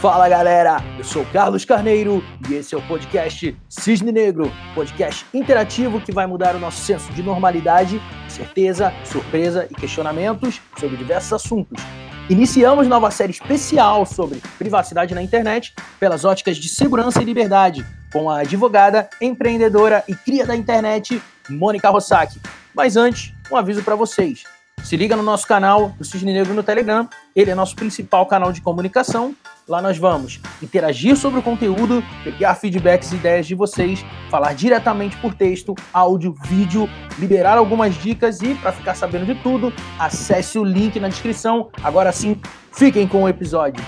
Fala galera, eu sou Carlos Carneiro e esse é o podcast Cisne Negro, podcast interativo que vai mudar o nosso senso de normalidade, certeza, surpresa e questionamentos sobre diversos assuntos. Iniciamos nova série especial sobre privacidade na internet pelas óticas de segurança e liberdade, com a advogada, empreendedora e cria da internet, Mônica Rossack. Mas antes, um aviso para vocês. Se liga no nosso canal do Cisne Negro no Telegram, ele é nosso principal canal de comunicação Lá nós vamos interagir sobre o conteúdo, pegar feedbacks e ideias de vocês, falar diretamente por texto, áudio, vídeo, liberar algumas dicas e, para ficar sabendo de tudo, acesse o link na descrição. Agora sim, fiquem com o episódio.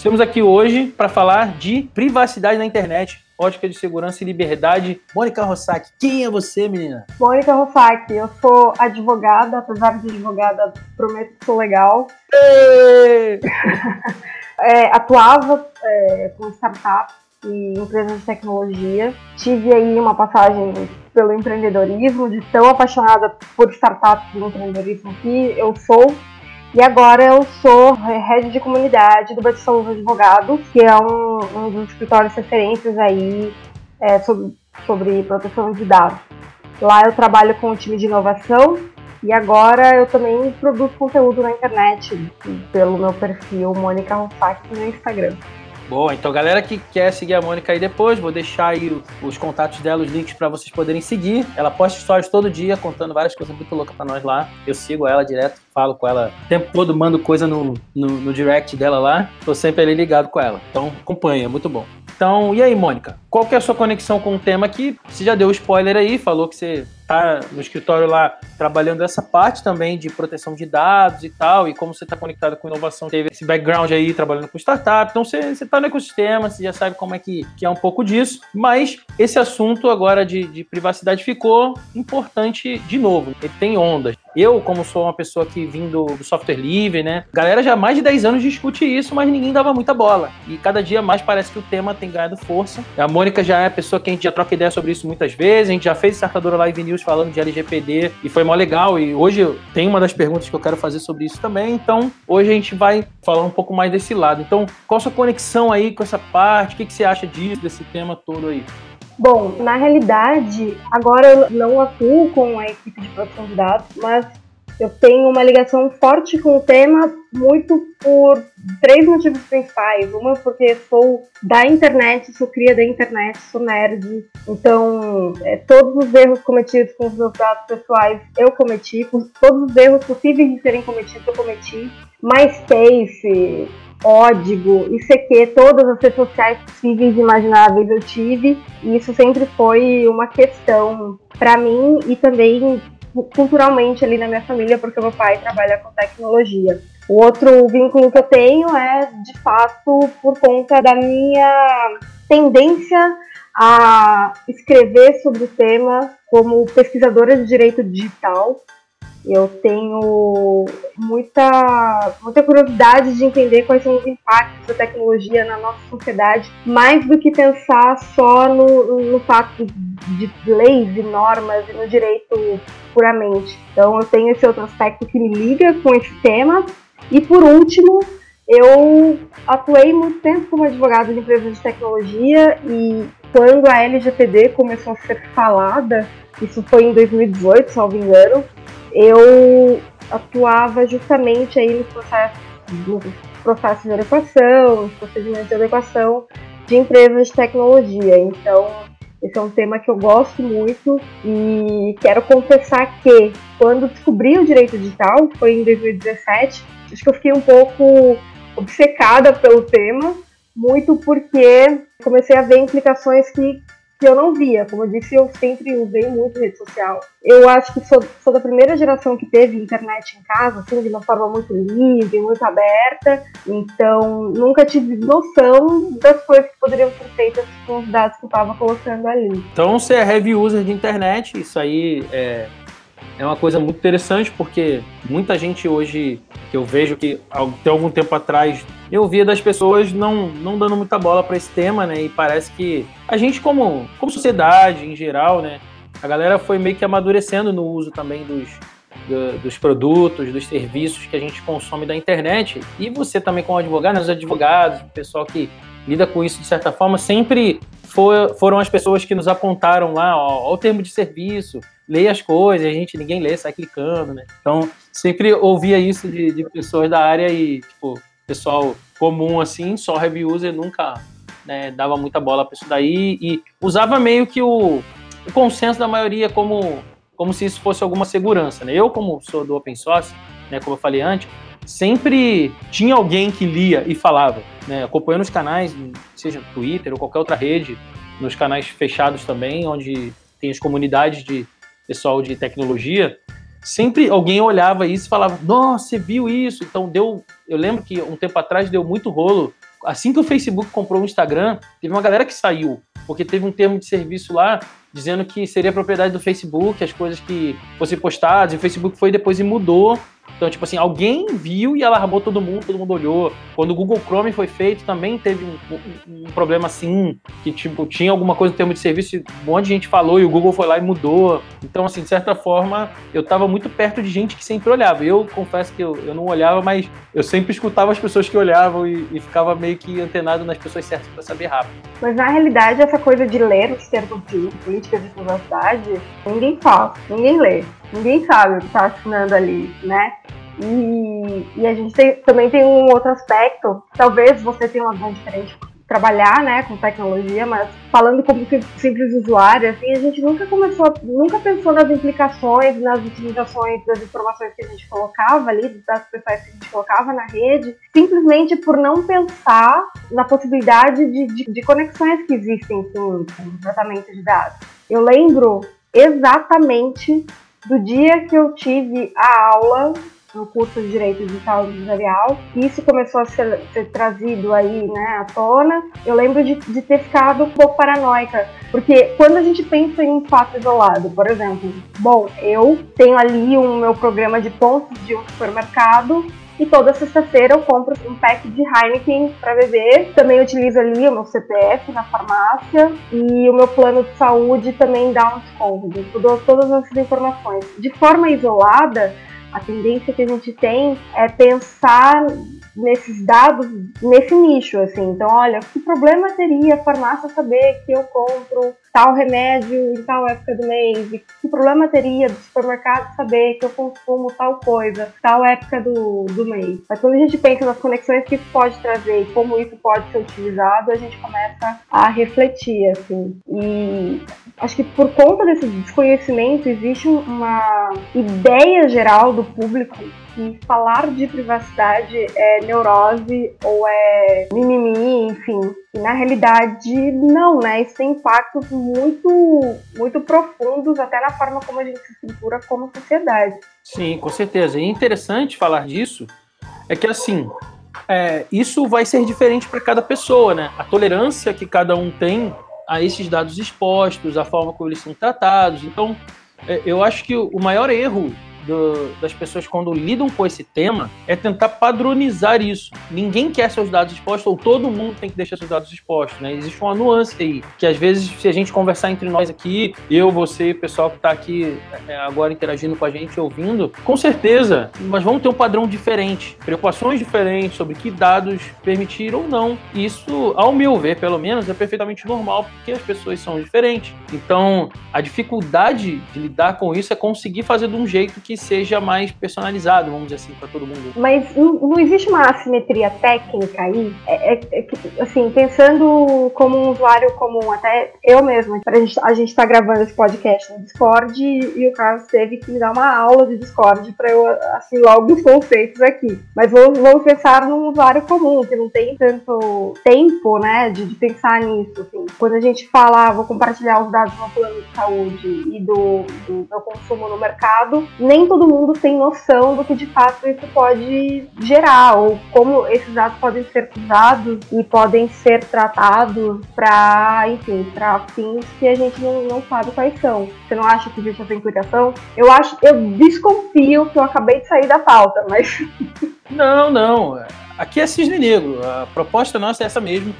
Estamos aqui hoje para falar de privacidade na internet, ótica de segurança e liberdade. Mônica Rossack, quem é você, menina? Mônica Rossack, eu sou advogada, apesar de advogada, prometo que sou legal. é, atuava é, com startups e empresas de tecnologia. Tive aí uma passagem pelo empreendedorismo, de tão apaixonada por startups e empreendedorismo que eu sou. E agora eu sou head de comunidade do Batista Luz Advogados, que é um, um dos escritórios referências aí é, sobre, sobre proteção de dados. Lá eu trabalho com o time de inovação e agora eu também produzo conteúdo na internet pelo meu perfil Mônica Rossac no Instagram. Boa, então galera que quer seguir a Mônica aí depois, vou deixar aí os contatos dela, os links para vocês poderem seguir. Ela posta stories todo dia contando várias coisas muito loucas para nós lá. Eu sigo ela direto, falo com ela o tempo todo, mando coisa no, no, no direct dela lá. Tô sempre ali ligado com ela. Então acompanha, é muito bom. Então, e aí, Mônica? Qual que é a sua conexão com o tema aqui? Você já deu spoiler aí, falou que você tá no escritório lá trabalhando essa parte também de proteção de dados e tal, e como você está conectado com inovação, teve esse background aí trabalhando com startup, então você está no ecossistema, você já sabe como é que, que é um pouco disso, mas esse assunto agora de, de privacidade ficou importante de novo, ele tem ondas. Eu, como sou uma pessoa que vim do, do, software livre, né? Galera já há mais de 10 anos discute isso, mas ninguém dava muita bola. E cada dia mais parece que o tema tem ganhado força. A Mônica já é a pessoa que a gente já troca ideia sobre isso muitas vezes. A gente já fez Startadora Live News falando de LGPD e foi mó legal. E hoje tem uma das perguntas que eu quero fazer sobre isso também. Então, hoje a gente vai falar um pouco mais desse lado. Então, qual a sua conexão aí com essa parte? O que, que você acha disso, desse tema todo aí? Bom, na realidade, agora eu não atuo com a equipe de produção de dados, mas eu tenho uma ligação forte com o tema, muito por três motivos principais. Uma, porque sou da internet, sou cria da internet, sou nerd. Então, é, todos os erros cometidos com os meus dados pessoais eu cometi, todos os erros possíveis de serem cometidos eu cometi. MySpace, Ódigo, ICQ, todas as redes sociais possíveis e imagináveis eu tive. E isso sempre foi uma questão para mim e também culturalmente ali na minha família, porque meu pai trabalha com tecnologia. O outro vínculo que eu tenho é, de fato, por conta da minha tendência a escrever sobre o tema como pesquisadora de direito digital. Eu tenho muita, muita curiosidade de entender quais são os impactos da tecnologia na nossa sociedade, mais do que pensar só no, no fato de leis e normas e no direito puramente. Então eu tenho esse outro aspecto que me liga com esse tema. E por último, eu atuei muito tempo como advogada de empresas de tecnologia e quando a LGPD começou a ser falada, isso foi em 2018, salvo engano, eu atuava justamente aí nos processos, nos processos de adequação, nos procedimentos de adequação de empresas de tecnologia. Então, esse é um tema que eu gosto muito e quero confessar que quando descobri o direito digital, foi em 2017, acho que eu fiquei um pouco obcecada pelo tema, muito porque comecei a ver implicações que que eu não via. Como eu disse, eu sempre usei muito rede social. Eu acho que sou, sou da primeira geração que teve internet em casa, assim, de uma forma muito livre, muito aberta. Então, nunca tive noção das coisas que poderiam ser feitas com os dados que eu estava colocando ali. Então, você é heavy user de internet, isso aí é é uma coisa muito interessante porque muita gente hoje que eu vejo que até algum tempo atrás eu via das pessoas não, não dando muita bola para esse tema, né? E parece que a gente como, como sociedade em geral, né? A galera foi meio que amadurecendo no uso também dos, do, dos produtos, dos serviços que a gente consome da internet. E você também, como advogado, né, os advogados, o pessoal que lida com isso de certa forma, sempre for, foram as pessoas que nos apontaram lá, ó, ó, o termo de serviço, leia as coisas, a gente, ninguém lê, sai clicando, né? Então, sempre ouvia isso de, de pessoas da área e, tipo, pessoal comum, assim, só heavy user, nunca né, dava muita bola para isso daí e usava meio que o, o consenso da maioria como como se isso fosse alguma segurança. Né? Eu, como sou do open source, né, como eu falei antes, sempre tinha alguém que lia e falava, né, acompanhando os canais, seja Twitter ou qualquer outra rede, nos canais fechados também, onde tem as comunidades de pessoal de tecnologia, sempre alguém olhava isso e falava: Nossa, você viu isso? Então deu. Eu lembro que um tempo atrás deu muito rolo. Assim que o Facebook comprou o Instagram, teve uma galera que saiu, porque teve um termo de serviço lá dizendo que seria propriedade do Facebook, as coisas que fossem postadas, e o Facebook foi depois e mudou então, tipo assim, alguém viu e alarmou todo mundo, todo mundo olhou. Quando o Google Chrome foi feito, também teve um, um, um problema assim, que tipo, tinha alguma coisa em termos de serviço, um monte de gente falou e o Google foi lá e mudou. Então, assim, de certa forma, eu estava muito perto de gente que sempre olhava. Eu confesso que eu, eu não olhava, mas eu sempre escutava as pessoas que olhavam e, e ficava meio que antenado nas pessoas certas para saber rápido. Mas na realidade, essa coisa de ler os termos de política de privacidade, ninguém faz, ninguém lê. Ninguém sabe o que está assinando ali, né? E, e a gente tem, também tem um outro aspecto, talvez você tenha uma visão diferente trabalhar, né, com tecnologia, mas falando como simples usuário, assim, a gente nunca começou, nunca pensou nas implicações, nas utilizações das informações que a gente colocava ali, das pessoas que a gente colocava na rede, simplesmente por não pensar na possibilidade de, de, de conexões que existem com, o tratamento de dados. Eu lembro exatamente do dia que eu tive a aula no curso de Direito Digital Empresarial. Isso começou a ser, ser, trazido aí, né, à tona. Eu lembro de, de, ter ficado um pouco paranoica, porque quando a gente pensa em um fato isolado, por exemplo, bom, eu tenho ali o um, meu programa de pontos de um supermercado e toda sexta-feira eu compro um pack de Heineken para beber. Também utilizo ali o meu CPF na farmácia e o meu plano de saúde também dá um desconto. Eu dou todas essas informações. De forma isolada, a tendência que a gente tem é pensar nesses dados, nesse nicho, assim. Então, olha, que problema teria a farmácia saber que eu compro tal remédio em tal época do mês? Que problema teria do supermercado saber que eu consumo tal coisa, tal época do, do mês? Mas quando a gente pensa nas conexões que isso pode trazer e como isso pode ser utilizado, a gente começa a refletir, assim. E acho que por conta desse desconhecimento existe uma ideia geral do público que falar de privacidade é neurose ou é mimimi, enfim. E na realidade, não, né? Isso tem impactos muito, muito profundos até na forma como a gente se estrutura como sociedade. Sim, com certeza. E interessante falar disso é que assim. É, isso vai ser diferente para cada pessoa, né? A tolerância que cada um tem a esses dados expostos, a forma como eles são tratados. Então, é, eu acho que o maior erro do, das pessoas quando lidam com esse tema é tentar padronizar isso. Ninguém quer seus dados expostos, ou todo mundo tem que deixar seus dados expostos, né? Existe uma nuance aí, que às vezes, se a gente conversar entre nós aqui, eu, você, o pessoal que está aqui é, agora interagindo com a gente, ouvindo, com certeza, mas vamos ter um padrão diferente, preocupações diferentes sobre que dados permitir ou não. Isso, ao meu ver, pelo menos, é perfeitamente normal, porque as pessoas são diferentes. Então, a dificuldade de lidar com isso é conseguir fazer de um jeito que seja mais personalizado, vamos dizer assim, para todo mundo. Mas não, existe uma assimetria técnica aí? É, é, é, assim, pensando como um usuário comum, até eu mesma, a gente, a gente tá gravando esse podcast no Discord e, o Carlos teve que me dar uma aula de Discord para eu assimilar alguns conceitos aqui. Mas vamos, pensar num usuário comum, que não tem tanto tempo, né, de, de pensar nisso. Assim. Quando a gente fala, ah, vou compartilhar os dados do plano de saúde e do, do meu consumo no mercado, nem nem todo mundo tem noção do que de fato isso pode gerar, ou como esses dados podem ser usados e podem ser tratados para, enfim, para fins que a gente não, não sabe quais são. Você não acha que existe essa implicação? Eu acho, eu desconfio que eu acabei de sair da pauta, mas. Não, não. Aqui é cisne negro. A proposta nossa é essa mesmo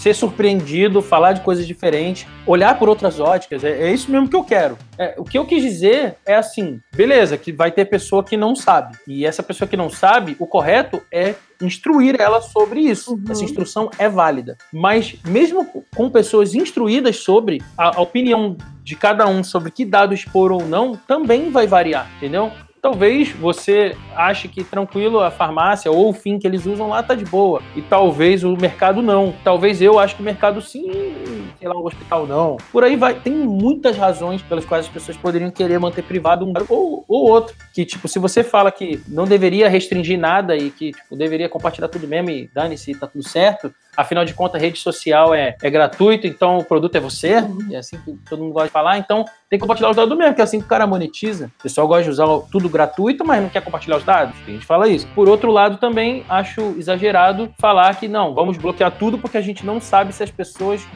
ser surpreendido, falar de coisas diferentes, olhar por outras óticas. É, é isso mesmo que eu quero. É, o que eu quis dizer é assim: beleza, que vai ter pessoa que não sabe. E essa pessoa que não sabe, o correto é instruir ela sobre isso. Uhum. Essa instrução é válida. Mas, mesmo com pessoas instruídas sobre, a, a opinião de cada um sobre que dado expor ou não também vai variar, entendeu? Talvez você ache que tranquilo a farmácia ou o fim que eles usam lá tá de boa. E talvez o mercado não. Talvez eu acho que o mercado sim, sei lá, o hospital não. Por aí vai. Tem muitas razões pelas quais as pessoas poderiam querer manter privado um ou, ou outro. Que, tipo, se você fala que não deveria restringir nada e que, tipo, deveria compartilhar tudo mesmo e dane-se, tá tudo certo, Afinal de contas, a rede social é, é gratuito, então o produto é você. É assim que todo mundo gosta de falar. Então tem que compartilhar os dados mesmo, que é assim que o cara monetiza. O pessoal gosta de usar tudo gratuito, mas não quer compartilhar os dados. A gente fala isso. Por outro lado, também acho exagerado falar que não, vamos bloquear tudo porque a gente não sabe se as pessoas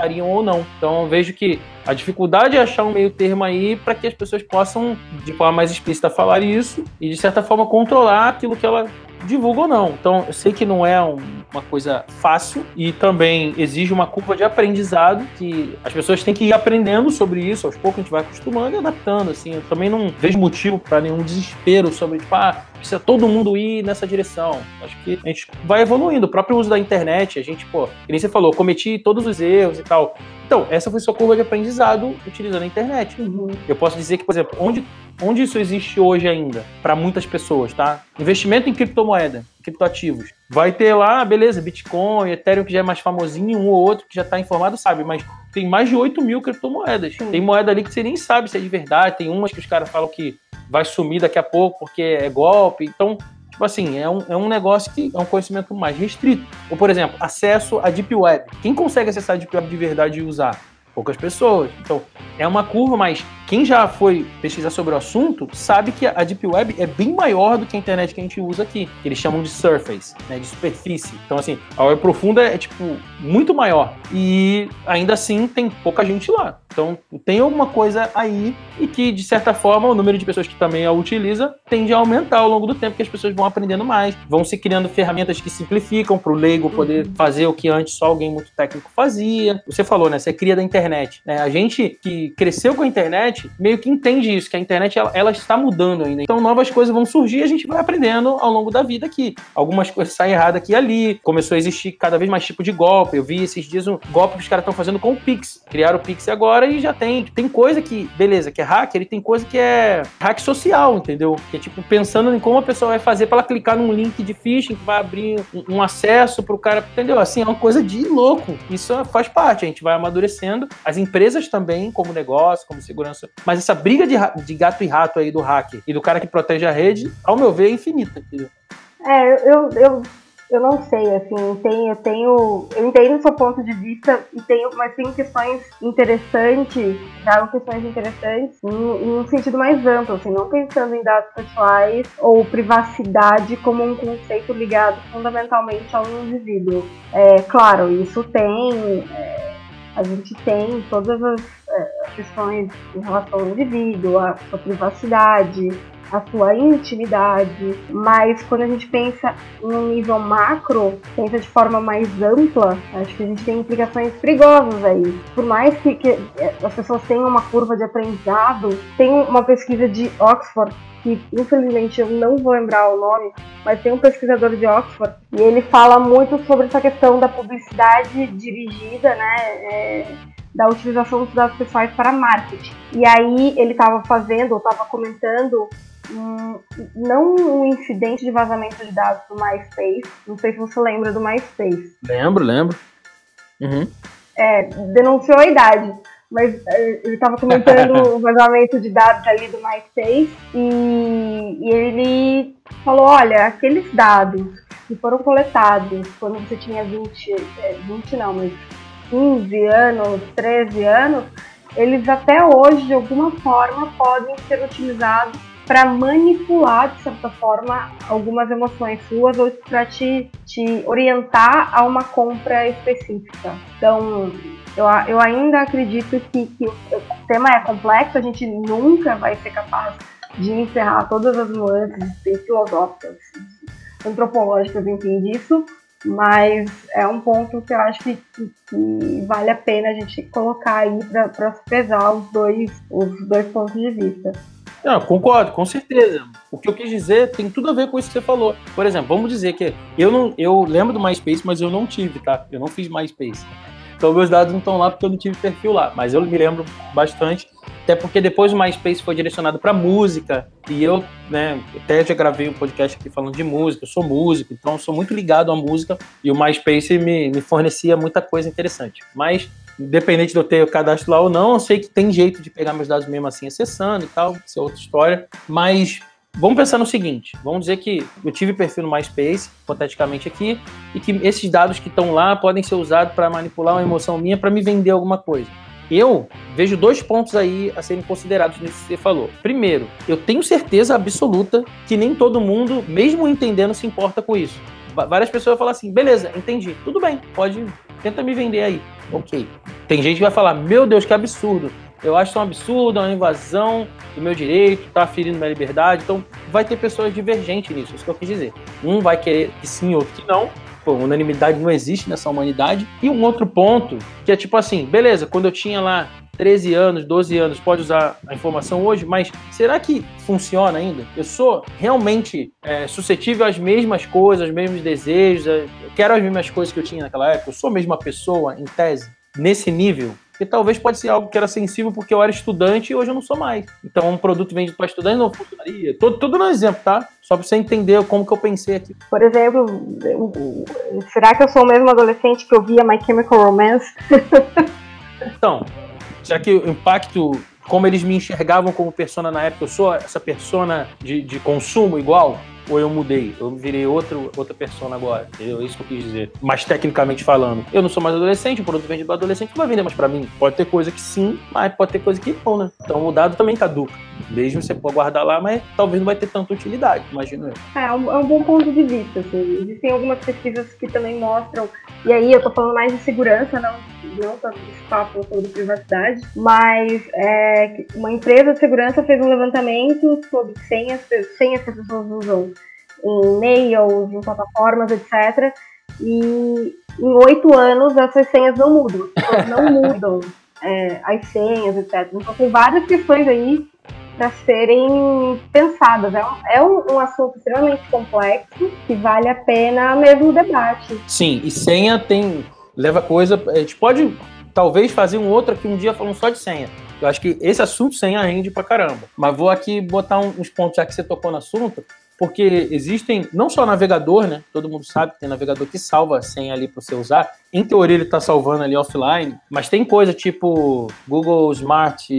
gostariam ou não. Então vejo que a dificuldade é achar um meio termo aí para que as pessoas possam, de forma mais explícita, falar isso e, de certa forma, controlar aquilo que ela divulga ou não. Então, eu sei que não é um, uma coisa fácil e também exige uma curva de aprendizado que as pessoas têm que ir aprendendo sobre isso. Aos poucos a gente vai acostumando e adaptando. Assim, eu também não vejo motivo para nenhum desespero sobre, tipo, ah, precisa todo mundo ir nessa direção. Acho que a gente vai evoluindo. O próprio uso da internet, a gente, pô, que nem você falou, cometi todos os erros e tal. Então, essa foi sua curva de aprendizado utilizando a internet. Uhum. Eu posso dizer que, por exemplo, onde, onde isso existe hoje ainda, para muitas pessoas, tá? Investimento em criptomoeda, criptoativos. Vai ter lá, beleza, Bitcoin, Ethereum, que já é mais famosinho, um ou outro que já está informado, sabe, mas tem mais de 8 mil criptomoedas. Sim. Tem moeda ali que você nem sabe se é de verdade, tem umas que os caras falam que vai sumir daqui a pouco porque é golpe. Então, tipo assim, é um, é um negócio que é um conhecimento mais restrito. Ou, por exemplo, acesso à Deep Web. Quem consegue acessar a Deep Web de verdade e usar? Poucas pessoas. Então, é uma curva, mas quem já foi pesquisar sobre o assunto sabe que a Deep Web é bem maior do que a internet que a gente usa aqui, que eles chamam de surface, né, de superfície. Então, assim, a web profunda é, tipo, muito maior. E ainda assim tem pouca gente lá. Então, tem alguma coisa aí e que, de certa forma, o número de pessoas que também a utiliza tende a aumentar ao longo do tempo, que as pessoas vão aprendendo mais, vão se criando ferramentas que simplificam para o leigo poder uhum. fazer o que antes só alguém muito técnico fazia. Você falou, né? Você cria da internet. É, a gente que cresceu com a internet meio que entende isso, que a internet ela, ela está mudando ainda. Então, novas coisas vão surgir e a gente vai aprendendo ao longo da vida aqui. Algumas coisas saem erradas aqui e ali. Começou a existir cada vez mais tipo de golpe. Eu vi esses dias um golpe que os caras estão fazendo com o Pix. Criaram o Pix agora e já tem. Tem coisa que, beleza, que é hack, ele tem coisa que é hack social, entendeu? Que é tipo pensando em como a pessoa vai fazer para ela clicar num link de phishing que vai abrir um, um acesso pro cara, entendeu? Assim, é uma coisa de louco. Isso faz parte, a gente vai amadurecendo. As empresas também, como negócio, como segurança. Mas essa briga de, de gato e rato aí do hacker e do cara que protege a rede, ao meu ver, é infinita, entendeu? É, eu, eu eu não sei, assim, tem, eu tenho. Eu entendo o seu ponto de vista e tenho, mas tem questões interessantes, tragam questões interessantes em, em, um sentido mais amplo, assim, não pensando em dados pessoais ou privacidade como um conceito ligado fundamentalmente ao indivíduo. É, claro, isso tem. É, a gente tem todas as é, questões em relação ao indivíduo, a sua privacidade, a sua intimidade, mas quando a gente pensa em nível macro, pensa de forma mais ampla, acho que a gente tem implicações perigosas aí. Por mais que, que as pessoas tenham uma curva de aprendizado, tem uma pesquisa de Oxford que infelizmente eu não vou lembrar o nome, mas tem um pesquisador de Oxford e ele fala muito sobre essa questão da publicidade dirigida, né, é, da utilização dos dados pessoais para marketing. E aí ele estava fazendo, ou estava comentando um, não um incidente de vazamento de dados do MySpace. Não sei se você lembra do MySpace. Lembro, lembro. Uhum. É, denunciou a idade. Mas é, ele estava comentando o vazamento de dados ali do MySpace e, e ele falou, olha, aqueles dados que foram coletados quando você tinha 20, 20 é, não, mas 15 anos, 13 anos, eles até hoje, de alguma forma, podem ser utilizados para manipular, de certa forma, algumas emoções suas ou para te, te orientar a uma compra específica. Então, eu, eu ainda acredito que, que o tema é complexo, a gente nunca vai ser capaz de encerrar todas as nuances filosóficas, antropológicas, enfim, disso, Mas é um ponto que eu acho que, que, que vale a pena a gente colocar aí para pesar os dois, os dois pontos de vista. Não, concordo, com certeza. O que eu quis dizer tem tudo a ver com isso que você falou. Por exemplo, vamos dizer que eu não, eu lembro do MySpace, mas eu não tive, tá? Eu não fiz MySpace. Então meus dados não estão lá porque eu não tive perfil lá, mas eu me lembro bastante até porque depois o MySpace foi direcionado para música, e eu, né, até já gravei um podcast aqui falando de música, eu sou músico, então sou muito ligado à música, e o MySpace me, me fornecia muita coisa interessante. Mas, independente de eu ter o cadastro lá ou não, eu sei que tem jeito de pegar meus dados mesmo assim acessando e tal, isso é outra história. Mas Vamos pensar no seguinte: vamos dizer que eu tive perfil no MySpace, hipoteticamente aqui, e que esses dados que estão lá podem ser usados para manipular uma emoção minha para me vender alguma coisa. Eu vejo dois pontos aí a serem considerados nisso que você falou. Primeiro, eu tenho certeza absoluta que nem todo mundo, mesmo entendendo, se importa com isso. Várias pessoas falam assim: beleza, entendi, tudo bem, pode, tenta me vender aí. Ok. Tem gente que vai falar: meu Deus, que absurdo. Eu acho isso um absurdo, é uma invasão do meu direito, tá ferindo minha liberdade. Então, vai ter pessoas divergentes nisso, isso que eu quis dizer. Um vai querer que sim, outro que não. Pô, unanimidade não existe nessa humanidade. E um outro ponto, que é tipo assim, beleza, quando eu tinha lá 13 anos, 12 anos, pode usar a informação hoje, mas será que funciona ainda? Eu sou realmente é, suscetível às mesmas coisas, aos mesmos desejos, eu quero as mesmas coisas que eu tinha naquela época? Eu sou a mesma pessoa, em tese, nesse nível? E talvez pode ser algo que era sensível porque eu era estudante e hoje eu não sou mais. Então, um produto vendido para estudante não funcionaria. Tudo, tudo no exemplo, tá? Só para você entender como que eu pensei aqui. Por exemplo, será que eu sou o mesmo adolescente que eu via My Chemical Romance? então, será que o impacto como eles me enxergavam como persona na época, eu sou essa persona de, de consumo igual? Ou eu mudei? Eu virei outro, outra pessoa agora. Entendeu? É isso que eu quis dizer. Mas tecnicamente falando, eu não sou mais adolescente, o produto vendido para adolescente não vai vender mais para mim. Pode ter coisa que sim, mas pode ter coisa que não, né? Então o dado também caduca. Mesmo você pode guardar lá, mas talvez não vai ter tanta utilidade, imagino eu. É, é um, é um bom ponto de vista. Assim. Existem algumas pesquisas que também mostram, e aí eu tô falando mais de segurança, não, não tanto de papo sobre privacidade, mas é, uma empresa de segurança fez um levantamento sobre senhas, senhas que as pessoas usam em e-mails, em plataformas, etc. E em oito anos essas senhas não mudam, as não mudam é, as senhas, etc. Então tem várias questões aí para serem pensadas. É, um, é um, um, assunto extremamente complexo que vale a pena mesmo o debate. Sim, e senha tem leva coisa. A gente pode talvez fazer um outro aqui um dia falando só de senha. Eu acho que esse assunto senha rende pra caramba. Mas vou aqui botar uns pontos, já que você tocou no assunto, porque existem, não só navegador, né? Todo mundo sabe que tem navegador que salva a senha ali para você usar. Em teoria ele está salvando ali offline, mas tem coisa tipo Google Smart,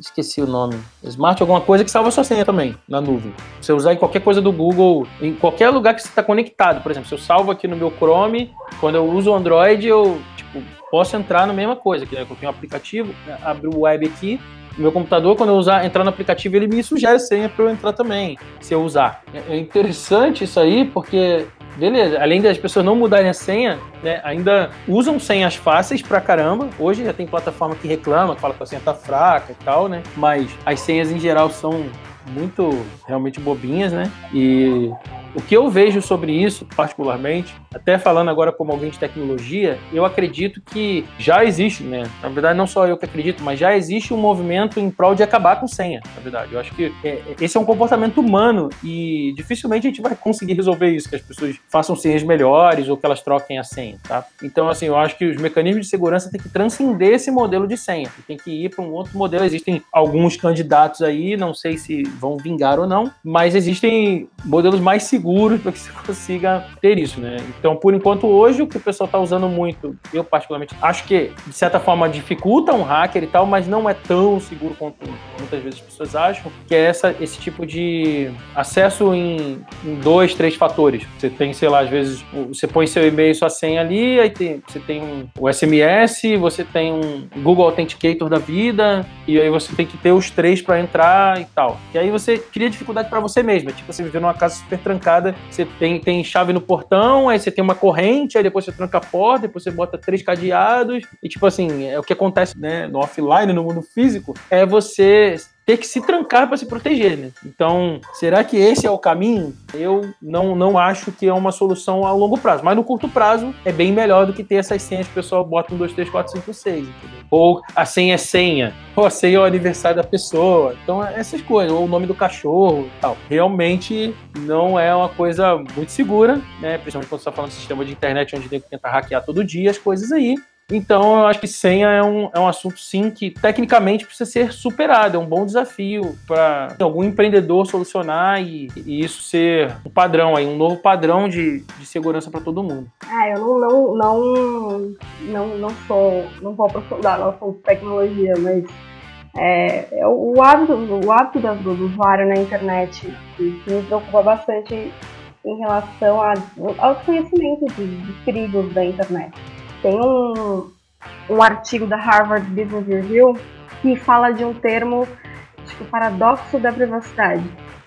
esqueci o nome, Smart alguma coisa que salva a sua senha também na nuvem. Você usar em qualquer coisa do Google, em qualquer lugar que você está conectado. Por exemplo, se eu salvo aqui no meu Chrome, quando eu uso o Android, eu tipo, posso entrar na mesma coisa, que né? eu tenho um aplicativo, abro o web aqui, meu computador, quando eu usar, entrar no aplicativo, ele me sugere senha para eu entrar também, se eu usar. É, é interessante isso aí, porque, beleza, além das pessoas não mudarem a senha, né, ainda usam senhas fáceis pra caramba. Hoje já tem plataforma que reclama, que fala que a senha tá fraca e tal, né? Mas as senhas em geral são muito realmente bobinhas, né? E o que eu vejo sobre isso, particularmente, até falando agora como alguém de tecnologia, eu acredito que já existe, né? Na verdade, não só eu que acredito, mas já existe um movimento em prol de acabar com senha, na verdade. Eu acho que é, esse é um comportamento humano e dificilmente a gente vai conseguir resolver isso, que as pessoas façam senhas melhores ou que elas troquem a senha, tá? Então, assim, eu acho que os mecanismos de segurança têm que transcender esse modelo de senha, tem que ir para um outro modelo. Existem alguns candidatos aí, não sei se vão vingar ou não, mas existem modelos mais seguros para que você consiga ter isso, né? Então, por enquanto, hoje, o que o pessoal está usando muito, eu particularmente acho que, de certa forma, dificulta um hacker e tal, mas não é tão seguro quanto muitas vezes as pessoas acham, que é essa, esse tipo de acesso em, em dois, três fatores. Você tem, sei lá, às vezes, você põe seu e-mail e sua senha ali, aí tem, você tem um, o SMS, você tem um Google Authenticator da vida, e aí você tem que ter os três para entrar e tal. E aí você cria dificuldade para você mesmo. É tipo, você viver numa casa super trancada, você tem, tem chave no portão, aí você tem uma corrente, aí depois você tranca a porta, depois você bota três cadeados. E tipo assim, é o que acontece né, no offline, no mundo físico, é você ter que se trancar para se proteger, né? Então, será que esse é o caminho? Eu não, não acho que é uma solução a longo prazo, mas no curto prazo é bem melhor do que ter essas senhas que o pessoal bota um, dois, três, quatro, cinco, seis? Ou a senha é senha, ou a senha é o aniversário da pessoa. Então, essas coisas, ou o nome do cachorro tal. Realmente não é uma coisa muito segura, né? Principalmente quando você está falando de sistema de internet onde tem que tentar hackear todo dia as coisas aí. Então, eu acho que senha é um, é um assunto, sim, que tecnicamente precisa ser superado. É um bom desafio para algum empreendedor solucionar e, e, isso ser um padrão aí, um novo padrão de, de segurança para todo mundo. Ah, eu não, não, não, não, não sou, não vou aprofundar no assunto tecnologia, mas é, é o, hábito, o hábito do, do usuário na internet que me preocupa bastante em relação a, aos conhecimentos de, de perigos da internet. Tem um, um artigo da Harvard Business Review que fala de um termo, acho que o paradoxo da privacidade.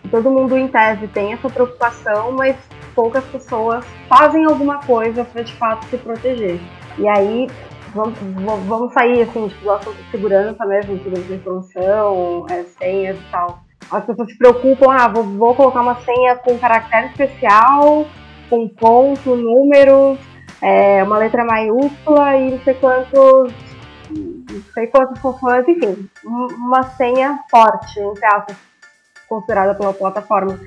Todo mundo, em tese, tem essa preocupação, mas poucas pessoas fazem alguma coisa para de fato se proteger. E aí, vamos, vamos sair assim, tipo, do assunto de segurança mesmo, segurança de informação, é, senhas e tal. As pessoas se preocupam, ah, vou, vou colocar uma senha com caractere especial, com ponto, números, é, uma letra maiúscula e não sei quantos, não sei quantos funções, enfim, uma senha forte, entre aspas, considerada pela plataforma.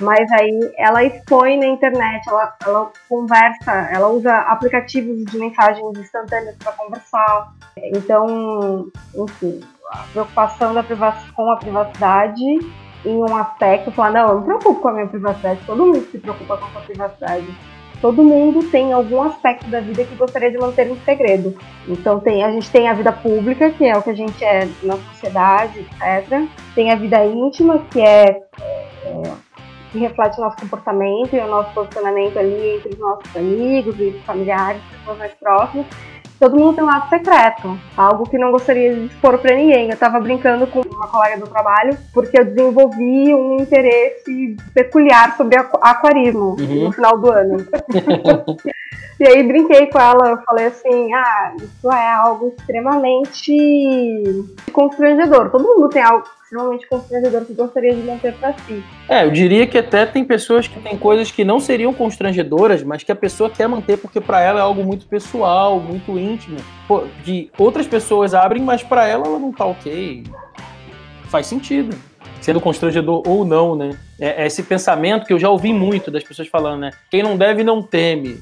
Mas aí ela expõe na internet, ela, ela conversa, ela usa aplicativos de mensagens instantâneas para conversar. Então, enfim, a preocupação da com a privacidade em um aspecto, falar, não, eu me preocupo com a minha privacidade, todo mundo se preocupa com a sua privacidade todo mundo tem algum aspecto da vida que gostaria de manter um segredo. Então tem, a gente tem a vida pública, que é o que a gente é na sociedade, etc. Tem a vida íntima, que é, é que reflete o nosso comportamento e o nosso posicionamento ali entre os nossos amigos e familiares, pessoas mais próximas todo mundo tem um lado secreto, algo que não gostaria de expor para ninguém. Eu estava brincando com uma colega do trabalho porque eu desenvolvi um interesse peculiar sobre aquarismo uhum. no final do ano. e aí brinquei com ela, eu falei assim: "Ah, isso é algo extremamente constrangedor. Todo mundo tem algo extremamente constrangedor que gostaria de manter para si. É, eu diria que até tem pessoas que têm coisas que não seriam constrangedoras, mas que a pessoa quer manter porque para ela é algo muito pessoal, muito íntimo. Pô, que outras pessoas abrem, mas para ela ela não tá ok. Faz sentido. Sendo constrangedor ou não, né? É, é esse pensamento que eu já ouvi muito das pessoas falando, né? Quem não deve não teme.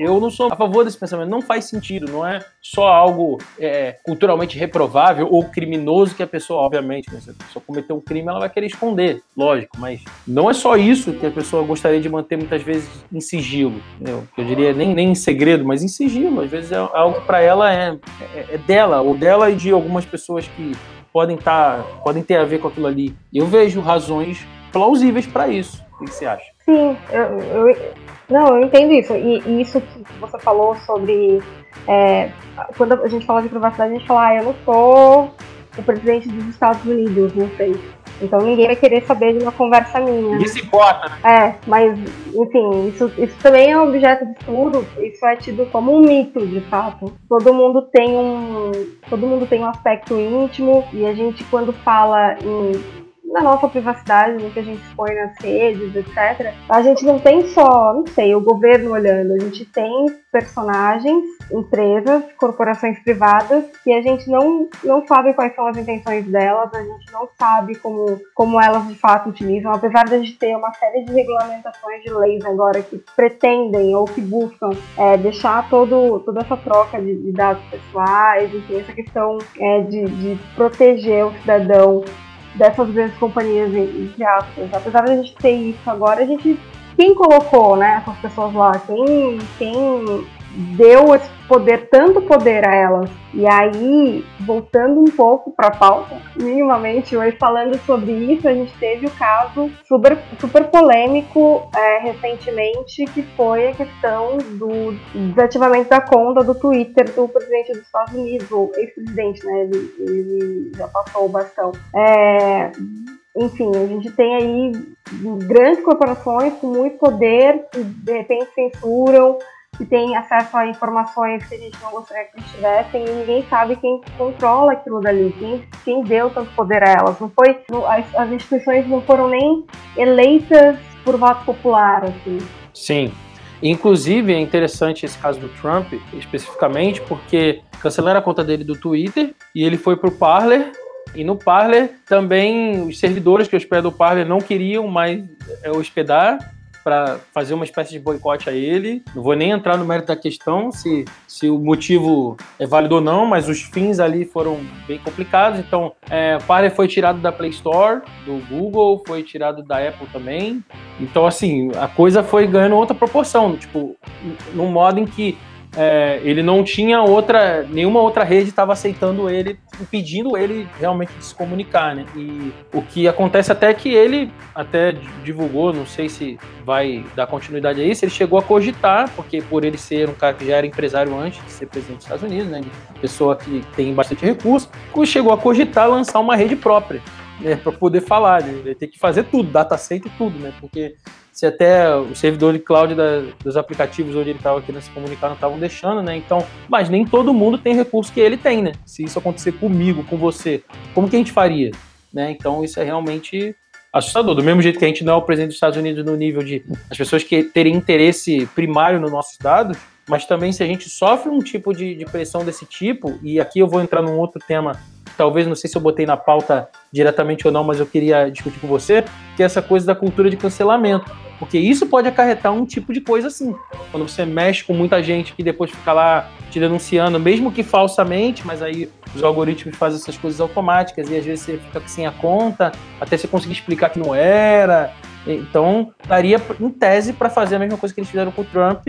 Eu não sou a favor desse pensamento. Não faz sentido. Não é só algo é, culturalmente reprovável ou criminoso que a pessoa, obviamente, né, se a pessoa cometer um crime, ela vai querer esconder, lógico. Mas não é só isso que a pessoa gostaria de manter muitas vezes em sigilo. Entendeu? Eu diria nem, nem em segredo, mas em sigilo. Às vezes é algo para ela é, é, é dela, ou dela e de algumas pessoas que podem, tá, podem ter a ver com aquilo ali. Eu vejo razões plausíveis para isso. O que você acha? Sim, eu, eu, não, eu entendo isso. E, e isso que você falou sobre. É, quando a gente fala de privacidade, a gente fala, ah, eu não sou o presidente dos Estados Unidos, não sei. Então ninguém vai querer saber de uma conversa minha. Isso importa, né? É, mas, enfim, isso, isso também é objeto de estudo, isso é tido como um mito, de fato. Todo mundo tem um. Todo mundo tem um aspecto íntimo, e a gente, quando fala em na nossa privacidade, no que a gente expõe nas redes, etc. A gente não tem só, não sei, o governo olhando, a gente tem personagens, empresas, corporações privadas que a gente não, não sabe quais são as intenções delas, a gente não sabe como, como elas de fato utilizam, apesar de a gente ter uma série de regulamentações de leis agora que pretendem ou que buscam é, deixar todo, toda essa troca de, de dados pessoais, enfim, essa questão é, de, de proteger o cidadão dessas grandes companhias, entre aspas. Apesar de a gente ter isso agora, a gente. Quem colocou né, essas pessoas lá? Quem, quem deu esse poder, tanto poder a elas. E aí, voltando um pouco para a pauta, minimamente, hoje falando sobre isso, a gente teve o caso super, super polêmico é, recentemente, que foi a questão do desativamento da conta do Twitter do presidente dos Estados Unidos, o ex-presidente, né? Ele, ele, já passou o bastão. É, enfim, a gente tem aí grandes corporações com muito poder que de repente censuram que têm acesso a informações que a gente não gostaria que eles tivessem e ninguém sabe quem controla aquilo dali, quem, quem deu tanto poder a elas. Não foi, as, as instituições não foram nem eleitas por voto popular, assim. Sim. Inclusive, é interessante esse caso do Trump, especificamente, porque cancelaram a conta dele do Twitter e ele foi pro Parler. E no Parler também os servidores que hospedam o Parler não queriam mais é, hospedar para fazer uma espécie de boicote a ele. Não vou nem entrar no mérito da questão se, se o motivo é válido ou não, mas os fins ali foram bem complicados. Então, é, o Parler foi tirado da Play Store, do Google, foi tirado da Apple também. Então, assim, a coisa foi ganhando outra proporção, tipo, num modo em que é, ele não tinha outra, nenhuma outra rede estava aceitando ele, impedindo ele realmente de se comunicar, né? E o que acontece até é que ele até divulgou, não sei se vai dar continuidade a isso, ele chegou a cogitar, porque por ele ser um cara que já era empresário antes de ser presidente dos Estados Unidos, né? Pessoa que tem bastante recurso, chegou a cogitar lançar uma rede própria. Né, para poder falar, né? ele tem que fazer tudo, data center tudo, né? Porque se até o servidor de cloud da, dos aplicativos onde ele estava querendo se comunicar não estavam deixando, né? Então, mas nem todo mundo tem recurso que ele tem, né? Se isso acontecer comigo, com você, como que a gente faria? Né? Então, isso é realmente assustador. Do mesmo jeito que a gente não é o presidente dos Estados Unidos no nível de as pessoas que terem interesse primário nos nossos dados, mas também se a gente sofre um tipo de, de pressão desse tipo, e aqui eu vou entrar num outro tema talvez, não sei se eu botei na pauta diretamente ou não, mas eu queria discutir com você, que é essa coisa da cultura de cancelamento. Porque isso pode acarretar um tipo de coisa assim. Quando você mexe com muita gente que depois fica lá te denunciando, mesmo que falsamente, mas aí os algoritmos fazem essas coisas automáticas e às vezes você fica sem a conta, até você conseguir explicar que não era. Então, daria, em tese, para fazer a mesma coisa que eles fizeram com o Trump,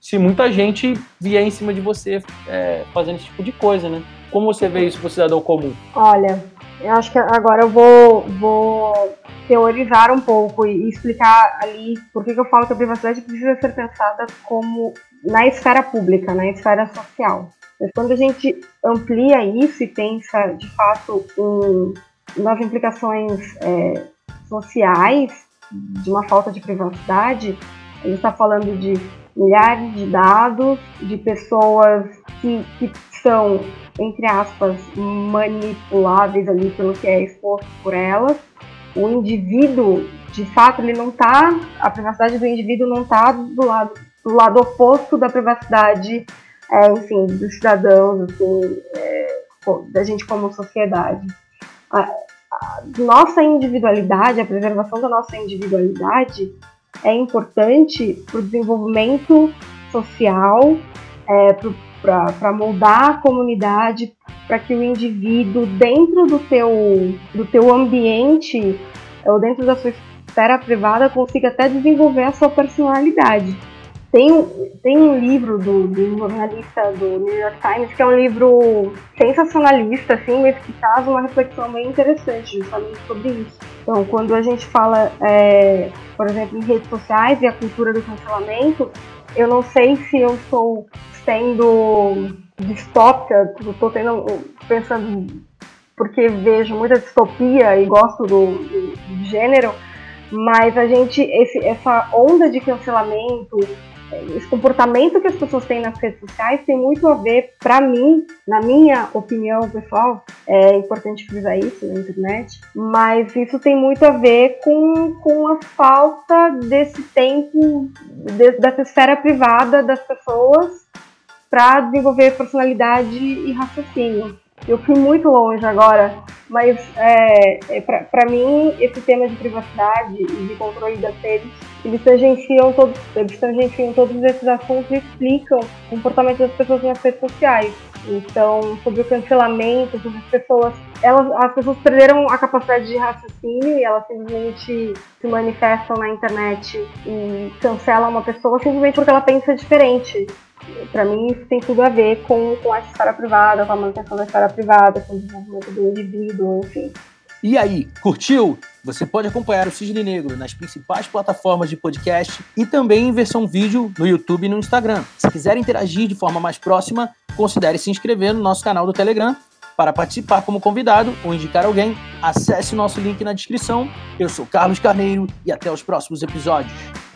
se muita gente vier em cima de você é, fazendo esse tipo de coisa, né? Como você vê isso para o cidadão comum? Olha, eu acho que agora eu vou, vou teorizar um pouco e explicar ali por que, eu falo que a privacidade precisa ser pensada como na esfera pública, na esfera social. Mas quando a gente amplia isso e pensa de fato em, nas implicações é, sociais de uma falta de privacidade, a gente está falando de milhares de dados de pessoas que, que são, entre aspas, manipuláveis ali pelo que é exposto por elas. O indivíduo, de fato, ele não está, a privacidade do indivíduo não está do lado, do lado oposto da privacidade, é, enfim, dos cidadãos, assim, é, da gente como sociedade. A, a nossa individualidade, a preservação da nossa individualidade é importante para o desenvolvimento social, é, para moldar a comunidade, para que o indivíduo, dentro do teu, do teu ambiente, ou dentro da sua esfera privada, consiga até desenvolver a sua personalidade. Tem, tem um livro do, do jornalista do New York Times que é um livro sensacionalista, assim, mas que traz uma reflexão bem interessante justamente sobre isso. Então, quando a gente fala, é, por exemplo, em redes sociais e a cultura do cancelamento, eu não sei se eu estou sendo distópica, estou pensando porque vejo muita distopia e gosto do, do, do gênero, mas a gente, esse, essa onda de cancelamento, esse comportamento que as pessoas têm nas redes sociais tem muito a ver, para mim, na minha opinião pessoal, é importante frisar isso na internet, mas isso tem muito a ver com, com a falta desse tempo, de, dessa esfera privada das pessoas para desenvolver personalidade e raciocínio. Eu fui muito longe agora, mas é, é para mim esse tema de privacidade e de controle das redes eles tangenciam todos, eles tangenciam todos esses assuntos e explicam o comportamento das pessoas nas redes sociais. Então, sobre o cancelamento, sobre as pessoas, elas, as pessoas perderam a capacidade de raciocínio e elas simplesmente se manifestam na internet e cancelam uma pessoa simplesmente porque ela pensa diferente. Para mim, isso tem tudo a ver com, com a esfera privada, com a manutenção da esfera privada, com o desenvolvimento do indivíduo, enfim. E aí, curtiu? Você pode acompanhar o Cisne Negro nas principais plataformas de podcast e também em versão vídeo no YouTube e no Instagram. Se quiser interagir de forma mais próxima, considere se inscrever no nosso canal do Telegram. Para participar como convidado ou indicar alguém, acesse o nosso link na descrição. Eu sou Carlos Carneiro e até os próximos episódios.